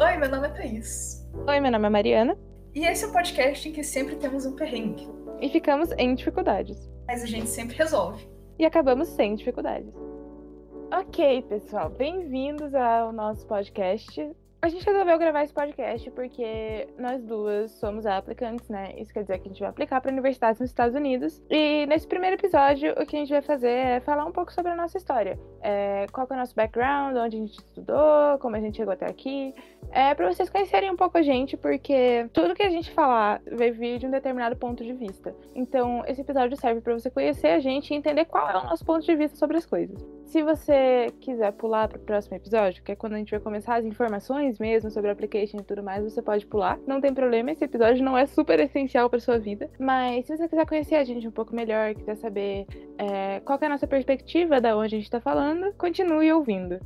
Oi, meu nome é Thaís. Oi, meu nome é Mariana. E esse é o podcast em que sempre temos um perrengue. E ficamos em dificuldades. Mas a gente sempre resolve. E acabamos sem dificuldades. Ok, pessoal, bem-vindos ao nosso podcast. A gente resolveu gravar esse podcast porque nós duas somos aplicantes, né? Isso quer dizer que a gente vai aplicar para universidades nos Estados Unidos. E nesse primeiro episódio, o que a gente vai fazer é falar um pouco sobre a nossa história. É, qual é o nosso background, onde a gente estudou, como a gente chegou até aqui. É para vocês conhecerem um pouco a gente, porque tudo que a gente falar vai vir de um determinado ponto de vista. Então, esse episódio serve para você conhecer a gente e entender qual é o nosso ponto de vista sobre as coisas. Se você quiser pular para o próximo episódio, que é quando a gente vai começar as informações mesmo sobre o application e tudo mais, você pode pular. Não tem problema, esse episódio não é super essencial para sua vida. Mas se você quiser conhecer a gente um pouco melhor, quiser saber é, qual é a nossa perspectiva da onde a gente está falando, continue ouvindo.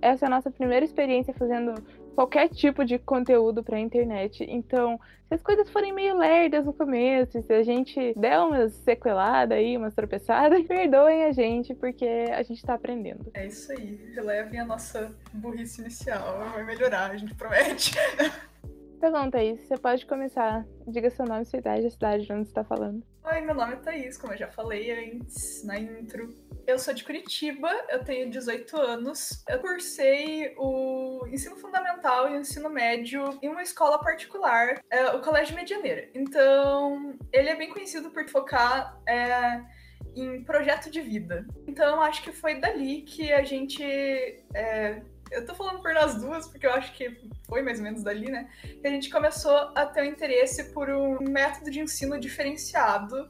Essa é a nossa primeira experiência fazendo qualquer tipo de conteúdo pra internet. Então, se as coisas forem meio lerdas no começo, se a gente der umas sequeladas aí, umas tropeçadas, perdoem a gente, porque a gente tá aprendendo. É isso aí. Relevem a nossa burrice inicial. Vai melhorar, a gente promete. Tá bom, Thaís, você pode começar. Diga seu nome, sua idade, a cidade de onde você tá falando. Oi, meu nome é Thaís, como eu já falei antes na intro. Eu sou de Curitiba, eu tenho 18 anos. Eu cursei o ensino fundamental e o ensino médio em uma escola particular, é, o Colégio Medianeira. Então, ele é bem conhecido por focar é, em projeto de vida. Então, acho que foi dali que a gente. É, eu tô falando por nós duas, porque eu acho que foi mais ou menos dali, né? Que a gente começou a ter um interesse por um método de ensino diferenciado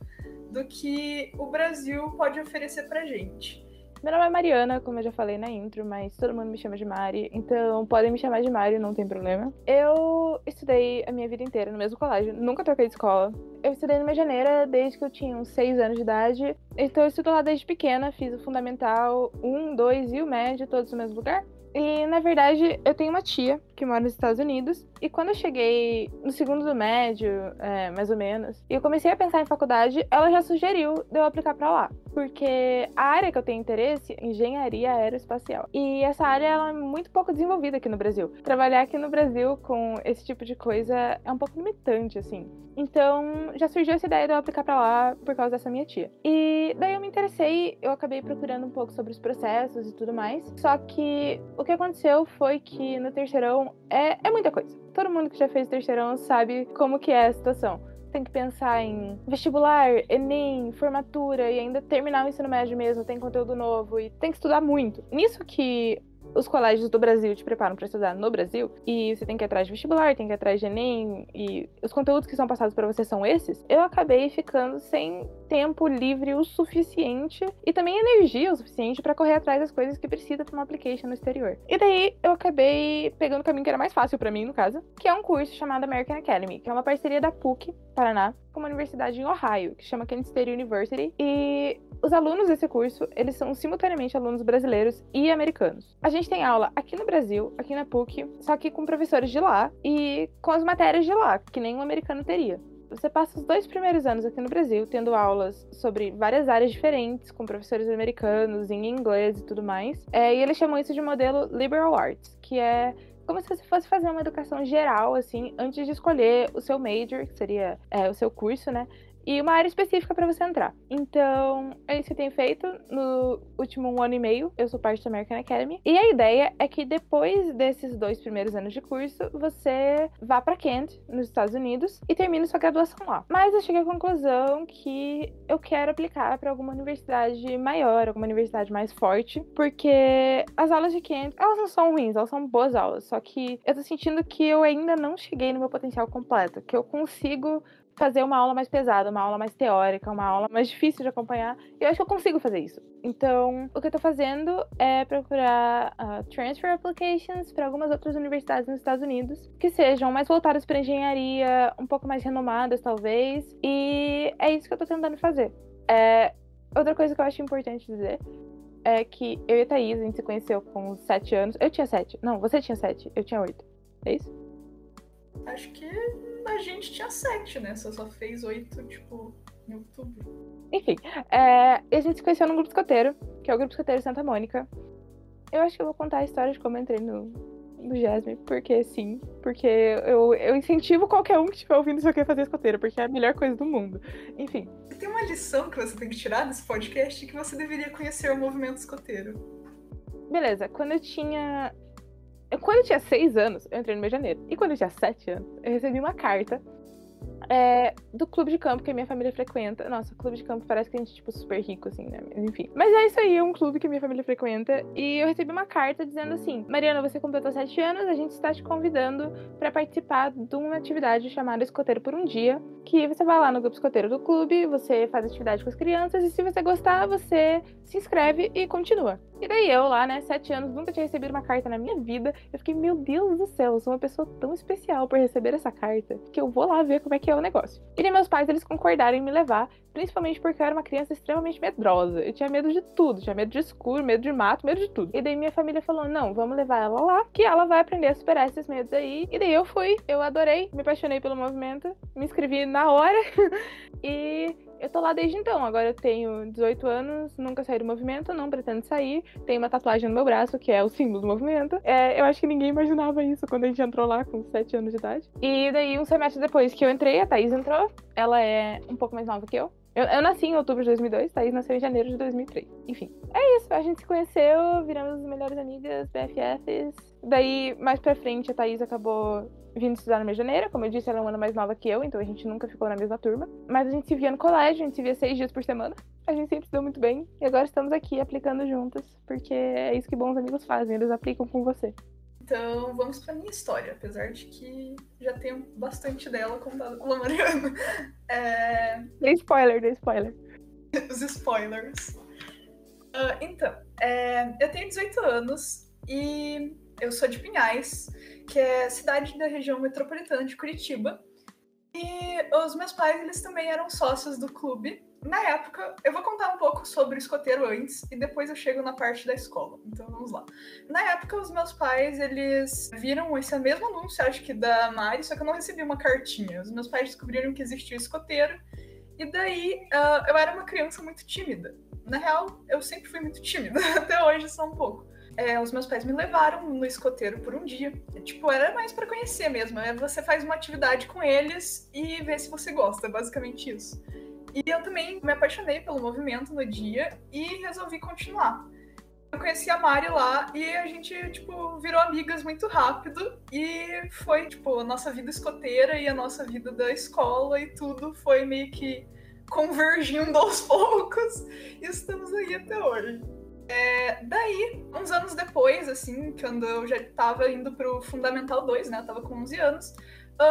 do que o Brasil pode oferecer pra gente. Meu nome é Mariana, como eu já falei na intro, mas todo mundo me chama de Mari, então podem me chamar de Mari, não tem problema. Eu estudei a minha vida inteira no mesmo colégio, nunca troquei de escola. Eu estudei no Medianeira desde que eu tinha uns 6 anos de idade, então eu estudo lá desde pequena, fiz o fundamental 1, 2 e o médio, todos no mesmo lugar. E na verdade, eu tenho uma tia que mora nos Estados Unidos. E quando eu cheguei no segundo do médio, é, mais ou menos, e eu comecei a pensar em faculdade, ela já sugeriu de eu aplicar para lá. Porque a área que eu tenho interesse é engenharia aeroespacial. E essa área ela é muito pouco desenvolvida aqui no Brasil. Trabalhar aqui no Brasil com esse tipo de coisa é um pouco limitante, assim. Então, já surgiu essa ideia de eu aplicar para lá por causa dessa minha tia. E daí eu me interessei, eu acabei procurando um pouco sobre os processos e tudo mais. Só que o que aconteceu foi que no terceirão é, é muita coisa. Todo mundo que já fez terceirão sabe como que é a situação. Tem que pensar em vestibular, Enem, formatura e ainda terminar o ensino médio mesmo, tem conteúdo novo e tem que estudar muito. Nisso que os colégios do Brasil te preparam para estudar no Brasil e você tem que ir atrás de vestibular, tem que ir atrás de Enem e os conteúdos que são passados para você são esses, eu acabei ficando sem tempo livre o suficiente e também energia o suficiente para correr atrás das coisas que precisa para uma application no exterior. E daí eu acabei pegando o caminho que era mais fácil para mim, no caso, que é um curso chamado American Academy, que é uma parceria da PUC, Paraná, com uma universidade em Ohio, que chama Kent State University, e os alunos desse curso, eles são simultaneamente alunos brasileiros e americanos. A gente tem aula aqui no Brasil, aqui na PUC, só que com professores de lá e com as matérias de lá, que nem um americano teria. Você passa os dois primeiros anos aqui no Brasil tendo aulas sobre várias áreas diferentes, com professores americanos, em inglês e tudo mais. É, e eles chamam isso de modelo Liberal Arts, que é como se você fosse fazer uma educação geral, assim, antes de escolher o seu major, que seria é, o seu curso, né? E uma área específica para você entrar. Então, é isso que eu tenho feito no último ano e meio. Eu sou parte da American Academy. E a ideia é que depois desses dois primeiros anos de curso, você vá para Kent, nos Estados Unidos, e termine sua graduação lá. Mas eu cheguei à conclusão que eu quero aplicar para alguma universidade maior, alguma universidade mais forte, porque as aulas de Kent, elas não são ruins, elas são boas aulas. Só que eu tô sentindo que eu ainda não cheguei no meu potencial completo, que eu consigo fazer uma aula mais pesada, uma aula mais teórica, uma aula mais difícil de acompanhar. E eu acho que eu consigo fazer isso. Então, o que eu tô fazendo é procurar uh, transfer applications para algumas outras universidades nos Estados Unidos que sejam mais voltadas para engenharia, um pouco mais renomadas, talvez. E é isso que eu tô tentando fazer. É, outra coisa que eu acho importante dizer é que eu e a Thaís, a gente se conheceu com sete anos. Eu tinha sete. Não, você tinha sete. Eu tinha oito. É isso? Acho que a gente tinha sete, né? Você só fez oito, tipo, em outubro. Enfim, é, a gente se conheceu no grupo escoteiro, que é o grupo escoteiro Santa Mônica. Eu acho que eu vou contar a história de como eu entrei no, do Jasmine, porque sim. Porque eu, eu incentivo qualquer um que estiver ouvindo isso aqui a fazer escoteiro, porque é a melhor coisa do mundo. Enfim. Tem uma lição que você tem que tirar desse podcast que você deveria conhecer o movimento escoteiro. Beleza, quando eu tinha. Quando eu tinha seis anos, eu entrei no mês de janeiro. E quando eu tinha sete anos, eu recebi uma carta é, do clube de campo que a minha família frequenta. Nossa, clube de campo parece que a gente tipo, super rico, assim, né? Enfim. Mas é isso aí, é um clube que a minha família frequenta. E eu recebi uma carta dizendo assim: Mariana, você completou sete anos, a gente está te convidando para participar de uma atividade chamada Escoteiro por um Dia. Que você vai lá no grupo escoteiro do clube, você faz atividade com as crianças, e se você gostar, você se inscreve e continua. E daí eu lá, né, sete anos, nunca tinha recebido uma carta na minha vida. Eu fiquei, meu Deus do céu, eu sou uma pessoa tão especial por receber essa carta que eu vou lá ver como é que é o negócio. E daí meus pais, eles concordaram em me levar, principalmente porque eu era uma criança extremamente medrosa. Eu tinha medo de tudo, tinha medo de escuro, medo de mato, medo de tudo. E daí minha família falou: não, vamos levar ela lá, que ela vai aprender a superar esses medos aí. E daí eu fui, eu adorei, me apaixonei pelo movimento, me inscrevi na hora e eu tô lá desde então. Agora eu tenho 18 anos, nunca saí do movimento, não pretendo sair. Tenho uma tatuagem no meu braço, que é o símbolo do movimento. É, eu acho que ninguém imaginava isso quando a gente entrou lá com 7 anos de idade. E daí, um semestre depois que eu entrei, a Thaís entrou. Ela é um pouco mais nova que eu. Eu, eu nasci em outubro de 2002, Thaís nasceu em janeiro de 2003. Enfim, é isso. A gente se conheceu, viramos melhores amigas, BFFs. Daí, mais pra frente, a Thaís acabou vindo estudar na minha janeira. Como eu disse, ela é um ano mais nova que eu, então a gente nunca ficou na mesma turma. Mas a gente se via no colégio, a gente se via seis dias por semana. A gente sempre se deu muito bem. E agora estamos aqui aplicando juntas, porque é isso que bons amigos fazem, eles aplicam com você. Então, vamos para minha história, apesar de que já tenho bastante dela contada pela Mariana. É... Dê spoiler, dê spoiler. Os spoilers. Uh, então, é... eu tenho 18 anos e eu sou de Pinhais, que é cidade da região metropolitana de Curitiba. E os meus pais, eles também eram sócios do clube. Na época, eu vou contar um pouco sobre o escoteiro antes e depois eu chego na parte da escola. Então vamos lá. Na época, os meus pais, eles viram esse mesmo anúncio, acho que da Mari, só que eu não recebi uma cartinha. Os meus pais descobriram que existia o escoteiro. E daí, uh, eu era uma criança muito tímida. Na real, eu sempre fui muito tímida, até hoje só um pouco é, os meus pais me levaram no escoteiro por um dia. Tipo, era mais para conhecer mesmo. É, você faz uma atividade com eles e vê se você gosta, basicamente isso. E eu também me apaixonei pelo movimento no dia e resolvi continuar. Eu conheci a Mari lá e a gente, tipo, virou amigas muito rápido e foi, tipo, a nossa vida escoteira e a nossa vida da escola e tudo foi meio que convergindo aos poucos e estamos aí até hoje. É, daí, uns anos depois, assim, quando eu já estava indo pro Fundamental 2, né? Eu tava com 11 anos,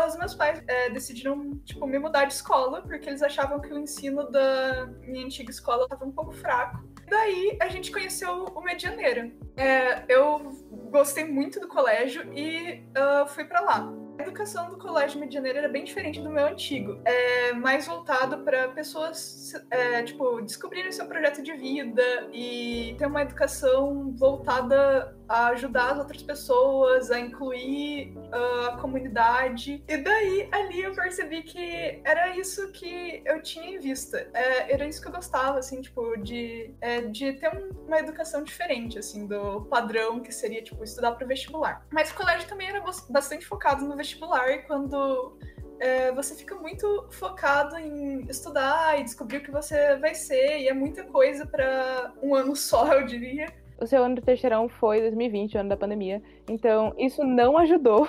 os meus pais é, decidiram, tipo, me mudar de escola, porque eles achavam que o ensino da minha antiga escola estava um pouco fraco. Daí, a gente conheceu o Medianeira. É, eu gostei muito do colégio e uh, fui para lá. A educação do Colégio Medianeiro era bem diferente do meu antigo. É mais voltado para pessoas, é, tipo, descobrirem seu projeto de vida e ter uma educação voltada a ajudar as outras pessoas, a incluir uh, a comunidade. E daí, ali eu percebi que era isso que eu tinha em vista. É, era isso que eu gostava, assim, tipo, de, é, de ter um, uma educação diferente, assim, do padrão que seria, tipo, estudar para vestibular. Mas o colégio também era bastante focado no vestibular e quando é, você fica muito focado em estudar e descobrir o que você vai ser, e é muita coisa para um ano só, eu diria. O seu ano do terceirão foi 2020, o ano da pandemia. Então, isso não ajudou.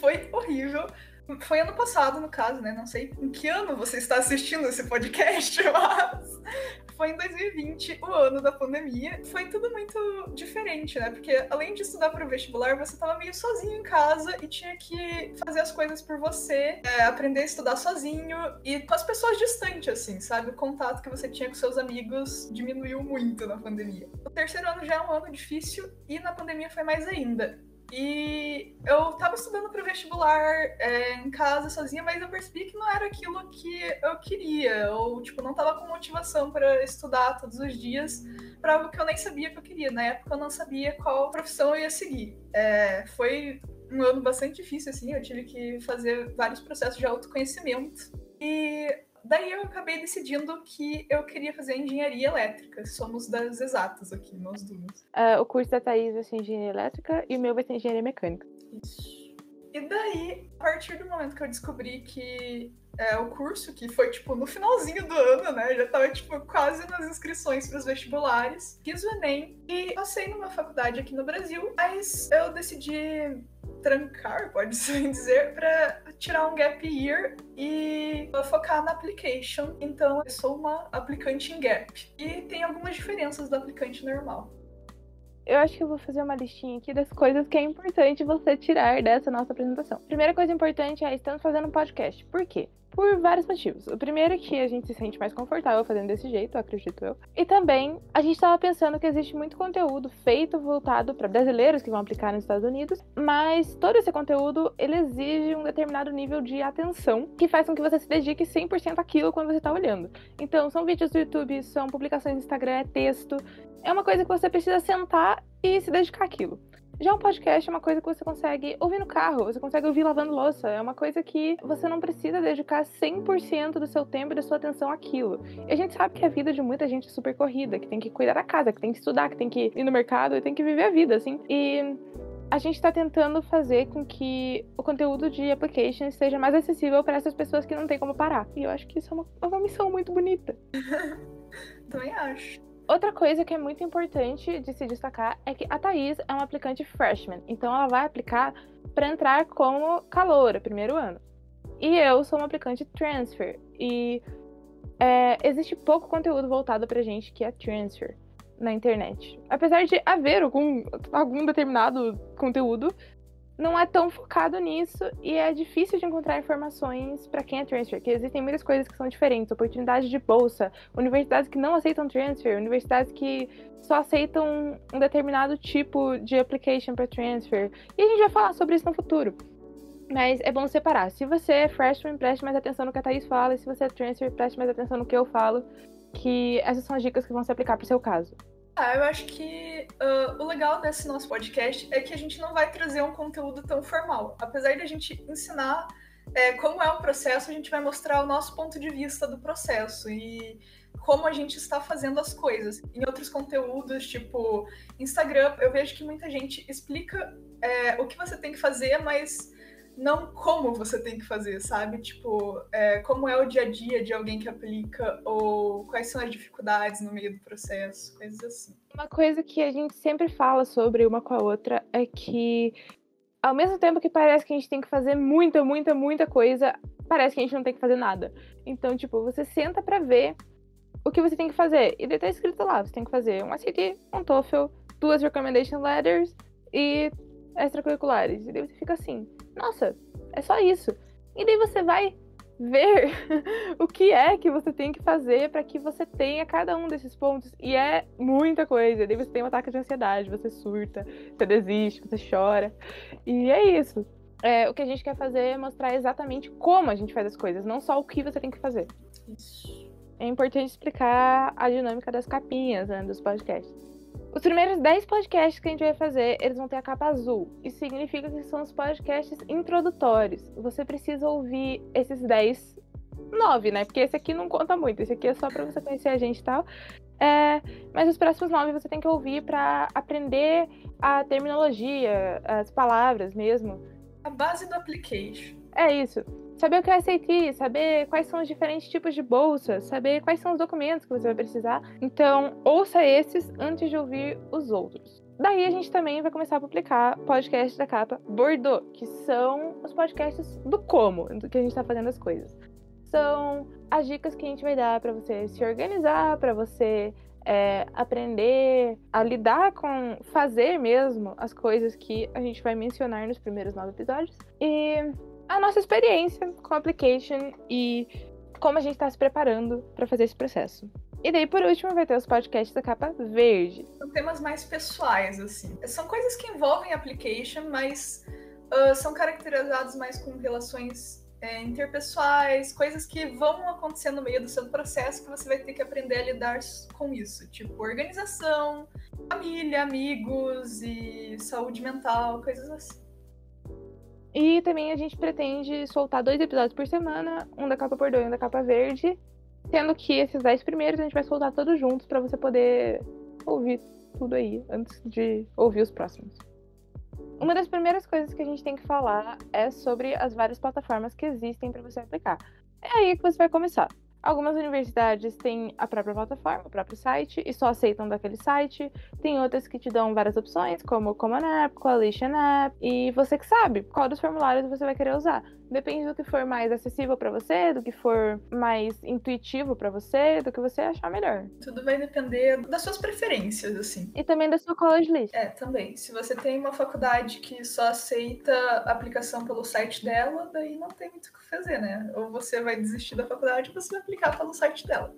Foi horrível. Foi ano passado, no caso, né? Não sei em que ano você está assistindo esse podcast, mas foi em 2020, o ano da pandemia. Foi tudo muito diferente, né? Porque além de estudar para o vestibular, você estava meio sozinho em casa e tinha que fazer as coisas por você, é, aprender a estudar sozinho e com as pessoas distantes, assim, sabe? O contato que você tinha com seus amigos diminuiu muito na pandemia. O terceiro ano já é um ano difícil e na pandemia foi mais ainda. E eu tava estudando para vestibular é, em casa sozinha, mas eu percebi que não era aquilo que eu queria. Ou, tipo, não tava com motivação para estudar todos os dias para algo que eu nem sabia que eu queria. Na época eu não sabia qual profissão eu ia seguir. É, foi um ano bastante difícil, assim, eu tive que fazer vários processos de autoconhecimento. E Daí eu acabei decidindo que eu queria fazer engenharia elétrica. Somos das exatas aqui, nós duas. Uh, o curso da Thaís vai ser engenharia elétrica e o meu vai ser engenharia mecânica. Isso. E daí, a partir do momento que eu descobri que é, o curso, que foi, tipo, no finalzinho do ano, né? Já tava, tipo, quase nas inscrições para os vestibulares. Fiz o Enem e passei numa faculdade aqui no Brasil, mas eu decidi trancar, pode-se dizer, para tirar um gap year e focar na application. Então, eu sou uma aplicante em gap. E tem algumas diferenças do aplicante normal. Eu acho que eu vou fazer uma listinha aqui das coisas que é importante você tirar dessa nossa apresentação. Primeira coisa importante é estamos fazendo um podcast. Por quê? Por vários motivos. O primeiro é que a gente se sente mais confortável fazendo desse jeito, acredito eu. E também a gente estava pensando que existe muito conteúdo feito voltado para brasileiros que vão aplicar nos Estados Unidos, mas todo esse conteúdo ele exige um determinado nível de atenção que faz com que você se dedique 100% àquilo quando você está olhando. Então, são vídeos do YouTube, são publicações no Instagram, é texto. É uma coisa que você precisa sentar e se dedicar àquilo. Já um podcast é uma coisa que você consegue ouvir no carro, você consegue ouvir lavando louça. É uma coisa que você não precisa dedicar 100% do seu tempo e da sua atenção àquilo. E a gente sabe que a vida de muita gente é super corrida, que tem que cuidar da casa, que tem que estudar, que tem que ir no mercado e tem que viver a vida, assim. E a gente está tentando fazer com que o conteúdo de applications seja mais acessível para essas pessoas que não têm como parar. E eu acho que isso é uma, é uma missão muito bonita. Também acho. Outra coisa que é muito importante de se destacar é que a Thaís é uma aplicante freshman, então ela vai aplicar para entrar como caloura, primeiro ano. E eu sou uma aplicante transfer, e é, existe pouco conteúdo voltado pra gente que é transfer na internet. Apesar de haver algum, algum determinado conteúdo, não é tão focado nisso e é difícil de encontrar informações para quem é transfer, que existem muitas coisas que são diferentes, oportunidades de bolsa, universidades que não aceitam transfer, universidades que só aceitam um determinado tipo de application para transfer. E a gente vai falar sobre isso no futuro. Mas é bom separar. Se você é freshman, preste mais atenção no que a Thaís fala, e se você é transfer, preste mais atenção no que eu falo, que essas são as dicas que vão se aplicar para o seu caso. Ah, eu acho que uh, o legal desse nosso podcast é que a gente não vai trazer um conteúdo tão formal. Apesar de a gente ensinar é, como é o processo, a gente vai mostrar o nosso ponto de vista do processo e como a gente está fazendo as coisas. Em outros conteúdos, tipo Instagram, eu vejo que muita gente explica é, o que você tem que fazer, mas não como você tem que fazer, sabe? Tipo, é, como é o dia a dia de alguém que aplica, ou quais são as dificuldades no meio do processo, coisas assim. Uma coisa que a gente sempre fala sobre uma com a outra é que, ao mesmo tempo que parece que a gente tem que fazer muita, muita, muita coisa, parece que a gente não tem que fazer nada. Então, tipo, você senta para ver o que você tem que fazer. E daí tá escrito lá, você tem que fazer um SAT, um TOEFL, duas recommendation letters e extracurriculares. E daí você fica assim, nossa, é só isso. E daí você vai ver o que é que você tem que fazer para que você tenha cada um desses pontos. E é muita coisa. E daí você tem um ataque de ansiedade, você surta, você desiste, você chora. E é isso. É, o que a gente quer fazer é mostrar exatamente como a gente faz as coisas, não só o que você tem que fazer. É importante explicar a dinâmica das capinhas né, dos podcasts. Os primeiros 10 podcasts que a gente vai fazer, eles vão ter a capa azul. Isso significa que são os podcasts introdutórios. Você precisa ouvir esses 10, 9, né? Porque esse aqui não conta muito. Esse aqui é só para você conhecer a gente e tal. É, mas os próximos 9 você tem que ouvir para aprender a terminologia, as palavras mesmo. A base do application. É isso saber o que é SAT, saber quais são os diferentes tipos de bolsa, saber quais são os documentos que você vai precisar. Então, ouça esses antes de ouvir os outros. Daí a gente também vai começar a publicar podcasts da capa Bordeaux, que são os podcasts do como, do que a gente está fazendo as coisas. São as dicas que a gente vai dar para você se organizar, para você é, aprender a lidar com fazer mesmo as coisas que a gente vai mencionar nos primeiros nove episódios. E a nossa experiência com a application e como a gente está se preparando para fazer esse processo. E daí, por último, vai ter os podcasts da capa verde. São temas mais pessoais, assim. São coisas que envolvem application, mas uh, são caracterizados mais com relações é, interpessoais, coisas que vão acontecer no meio do seu processo que você vai ter que aprender a lidar com isso. Tipo, organização, família, amigos e saúde mental, coisas assim. E também a gente pretende soltar dois episódios por semana, um da capa por e um da capa verde. Sendo que esses dez primeiros a gente vai soltar todos juntos para você poder ouvir tudo aí antes de ouvir os próximos. Uma das primeiras coisas que a gente tem que falar é sobre as várias plataformas que existem para você aplicar. É aí que você vai começar. Algumas universidades têm a própria plataforma, o próprio site, e só aceitam daquele site. Tem outras que te dão várias opções, como Common App, Coalition App, e você que sabe qual dos formulários você vai querer usar. Depende do que for mais acessível para você, do que for mais intuitivo para você, do que você achar melhor. Tudo vai depender das suas preferências, assim. E também da sua college list. É, também. Se você tem uma faculdade que só aceita aplicação pelo site dela, daí não tem muito o que fazer, né? Ou você vai desistir da faculdade ou você vai aplicar pelo site dela.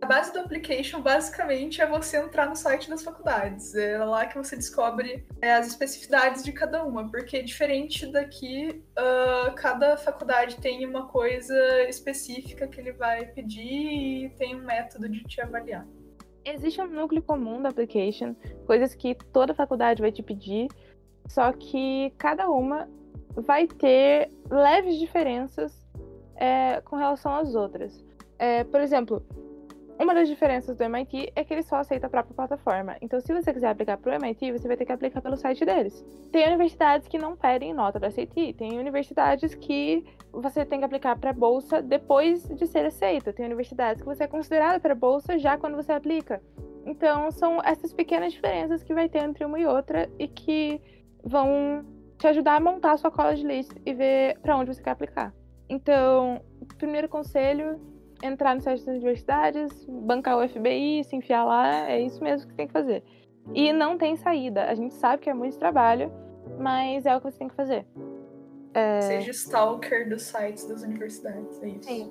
A base do application, basicamente, é você entrar no site das faculdades. É lá que você descobre é, as especificidades de cada uma, porque diferente daqui, uh, cada faculdade tem uma coisa específica que ele vai pedir e tem um método de te avaliar. Existe um núcleo comum da application, coisas que toda faculdade vai te pedir, só que cada uma vai ter leves diferenças é, com relação às outras. É, por exemplo, uma das diferenças do MIT é que ele só aceita a própria plataforma. Então, se você quiser aplicar para o MIT, você vai ter que aplicar pelo site deles. Tem universidades que não pedem nota da SAT. Tem universidades que você tem que aplicar para bolsa depois de ser aceita. Tem universidades que você é considerado para bolsa já quando você aplica. Então, são essas pequenas diferenças que vai ter entre uma e outra e que vão te ajudar a montar a sua college list e ver para onde você quer aplicar. Então, primeiro conselho, entrar no site das universidades, bancar o FBI, se enfiar lá, é isso mesmo que você tem que fazer. E não tem saída. A gente sabe que é muito trabalho, mas é o que você tem que fazer. É... Seja stalker dos sites das universidades, é isso. Sim.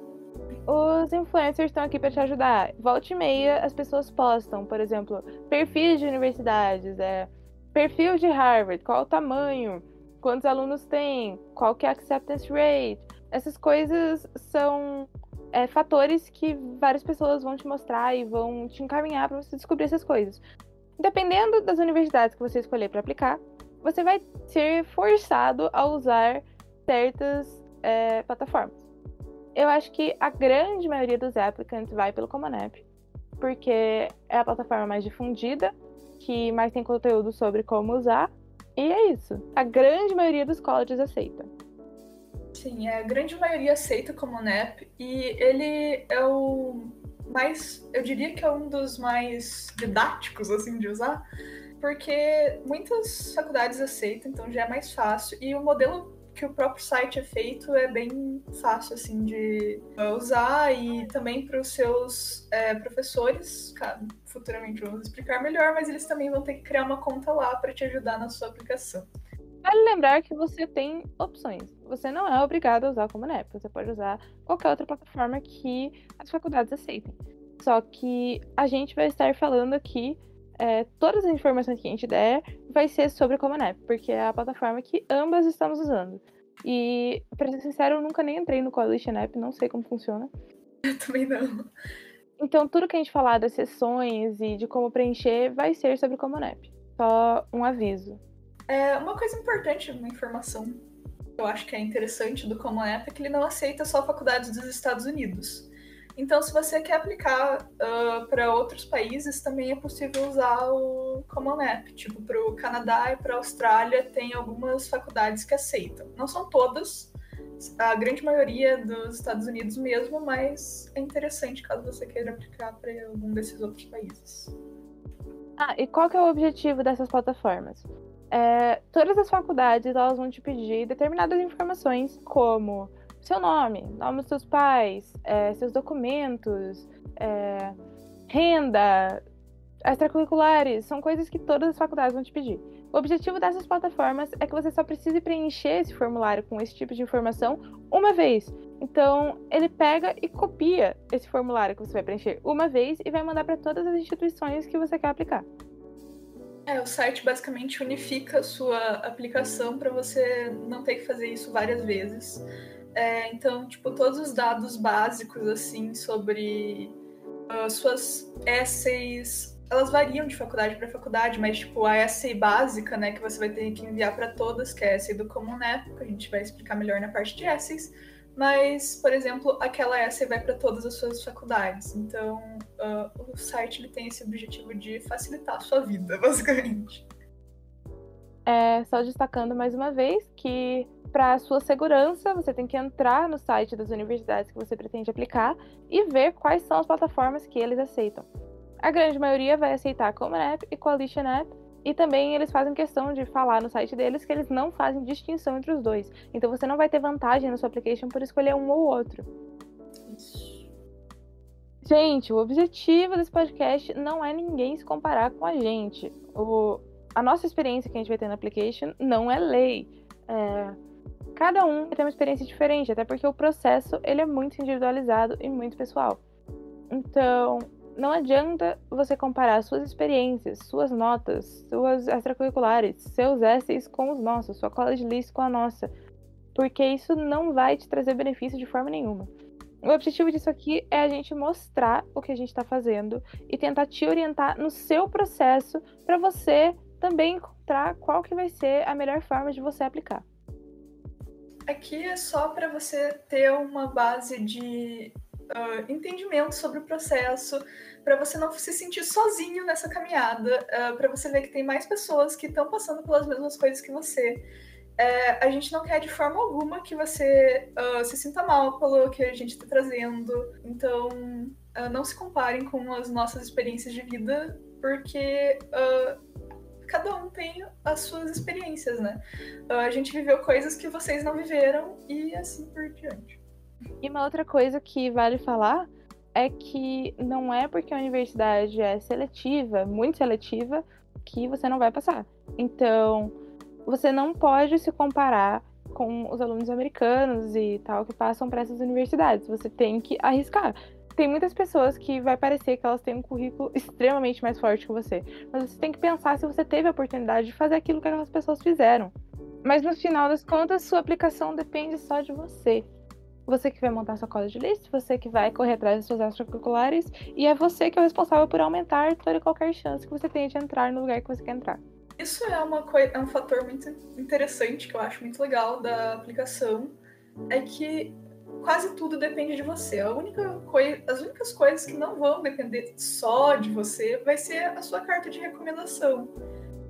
Os influencers estão aqui para te ajudar. Volte e meia, as pessoas postam, por exemplo, perfis de universidades, é, perfil de Harvard, qual o tamanho, quantos alunos tem, qual que é a acceptance rate. Essas coisas são é, fatores que várias pessoas vão te mostrar e vão te encaminhar para você descobrir essas coisas. Dependendo das universidades que você escolher para aplicar, você vai ser forçado a usar certas é, plataformas. Eu acho que a grande maioria dos applicants vai pelo Common App, porque é a plataforma mais difundida, que mais tem conteúdo sobre como usar, e é isso. A grande maioria dos colleges aceita. Sim, a grande maioria aceita como NEP e ele é o mais, eu diria que é um dos mais didáticos assim de usar, porque muitas faculdades aceitam, então já é mais fácil e o modelo que o próprio site é feito é bem fácil assim de usar e também para os seus é, professores, futuramente vamos explicar melhor, mas eles também vão ter que criar uma conta lá para te ajudar na sua aplicação. Vale lembrar que você tem opções. Você não é obrigado a usar como NEP. Você pode usar qualquer outra plataforma que as faculdades aceitem. Só que a gente vai estar falando aqui é, todas as informações que a gente der vai ser sobre como NEP, porque é a plataforma que ambas estamos usando. E, pra ser sincero, eu nunca nem entrei no Coalition App, não sei como funciona. Eu também não. Então, tudo que a gente falar das sessões e de como preencher vai ser sobre como NEP. Só um aviso. É, uma coisa importante, uma informação que eu acho que é interessante do Common App é que ele não aceita só faculdades dos Estados Unidos. Então, se você quer aplicar uh, para outros países, também é possível usar o Common App. Tipo, para o Canadá e para a Austrália, tem algumas faculdades que aceitam. Não são todas, a grande maioria dos Estados Unidos mesmo, mas é interessante caso você queira aplicar para algum desses outros países. Ah, e qual que é o objetivo dessas plataformas? É, todas as faculdades elas vão te pedir determinadas informações, como seu nome, nome dos seus pais, é, seus documentos, é, renda, extracurriculares, são coisas que todas as faculdades vão te pedir. O objetivo dessas plataformas é que você só precise preencher esse formulário com esse tipo de informação uma vez. Então, ele pega e copia esse formulário que você vai preencher uma vez e vai mandar para todas as instituições que você quer aplicar. É, o site basicamente unifica a sua aplicação para você não ter que fazer isso várias vezes. É, então, tipo, todos os dados básicos, assim, sobre uh, suas essays, elas variam de faculdade para faculdade, mas, tipo, a essay básica, né, que você vai ter que enviar para todas, que é a essay do Common App, que a gente vai explicar melhor na parte de essays, mas, por exemplo, aquela essay vai para todas as suas faculdades. Então, uh, o site ele tem esse objetivo de facilitar a sua vida, basicamente. É, só destacando mais uma vez que para sua segurança, você tem que entrar no site das universidades que você pretende aplicar e ver quais são as plataformas que eles aceitam. A grande maioria vai aceitar Common App e Coalition App, e também eles fazem questão de falar no site deles que eles não fazem distinção entre os dois. Então você não vai ter vantagem no seu application por escolher um ou outro. Gente, o objetivo desse podcast não é ninguém se comparar com a gente. O, a nossa experiência que a gente vai ter no application não é lei. É, cada um ter uma experiência diferente, até porque o processo ele é muito individualizado e muito pessoal. Então, não adianta você comparar suas experiências, suas notas, suas extracurriculares, seus essays com os nossos, sua college list com a nossa, porque isso não vai te trazer benefício de forma nenhuma. O objetivo disso aqui é a gente mostrar o que a gente está fazendo e tentar te orientar no seu processo para você também encontrar qual que vai ser a melhor forma de você aplicar. Aqui é só para você ter uma base de uh, entendimento sobre o processo, para você não se sentir sozinho nessa caminhada, uh, para você ver que tem mais pessoas que estão passando pelas mesmas coisas que você é, a gente não quer de forma alguma que você uh, se sinta mal pelo que a gente está trazendo. Então, não se comparem com as nossas experiências de vida, porque cada um tem as suas experiências, né? a gente viveu coisas que vocês não viveram e assim por diante. E uma outra coisa que vale falar é que não é porque a universidade é seletiva, muito seletiva, que você não vai passar. Então você não pode se comparar com os alunos americanos e tal que passam para essas universidades. Você tem que arriscar. Tem muitas pessoas que vai parecer que elas têm um currículo extremamente mais forte que você, mas você tem que pensar se você teve a oportunidade de fazer aquilo que aquelas pessoas fizeram. Mas no final das contas, sua aplicação depende só de você. Você que vai montar sua college list, você que vai correr atrás das suas extracurriculares, e é você que é o responsável por aumentar toda e qualquer chance que você tenha de entrar no lugar que você quer entrar. Isso é, uma é um fator muito interessante que eu acho muito legal da aplicação, é que quase tudo depende de você. A única as únicas coisas que não vão depender só de você vai ser a sua carta de recomendação,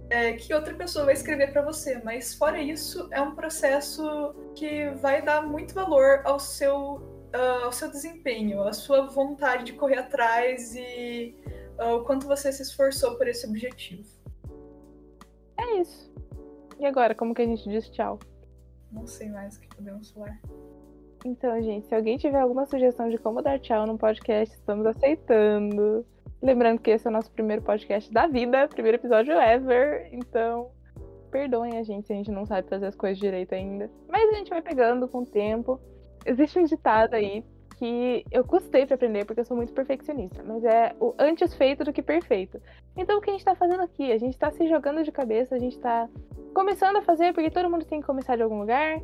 é, que outra pessoa vai escrever para você. Mas fora isso, é um processo que vai dar muito valor ao seu, uh, ao seu desempenho, à sua vontade de correr atrás e uh, o quanto você se esforçou por esse objetivo. É isso. E agora, como que a gente diz tchau? Não sei mais o que podemos falar. Então, gente, se alguém tiver alguma sugestão de como dar tchau no podcast, estamos aceitando. Lembrando que esse é o nosso primeiro podcast da vida, primeiro episódio ever. Então, perdoem a gente se a gente não sabe fazer as coisas direito ainda. Mas a gente vai pegando com o tempo. Existe um ditado aí que eu custei para aprender porque eu sou muito perfeccionista, mas é o antes feito do que perfeito. Então o que a gente tá fazendo aqui? A gente tá se jogando de cabeça, a gente tá começando a fazer porque todo mundo tem que começar de algum lugar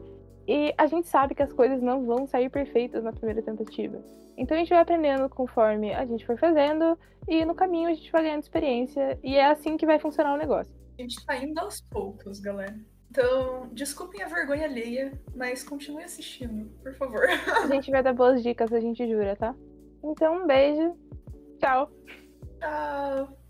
e a gente sabe que as coisas não vão sair perfeitas na primeira tentativa. Então a gente vai aprendendo conforme a gente for fazendo e no caminho a gente vai ganhando experiência e é assim que vai funcionar o negócio. A gente tá indo aos poucos, galera. Então, desculpem a vergonha alheia, mas continue assistindo, por favor. A gente vai dar boas dicas, a gente jura, tá? Então, um beijo. Tchau. Tchau.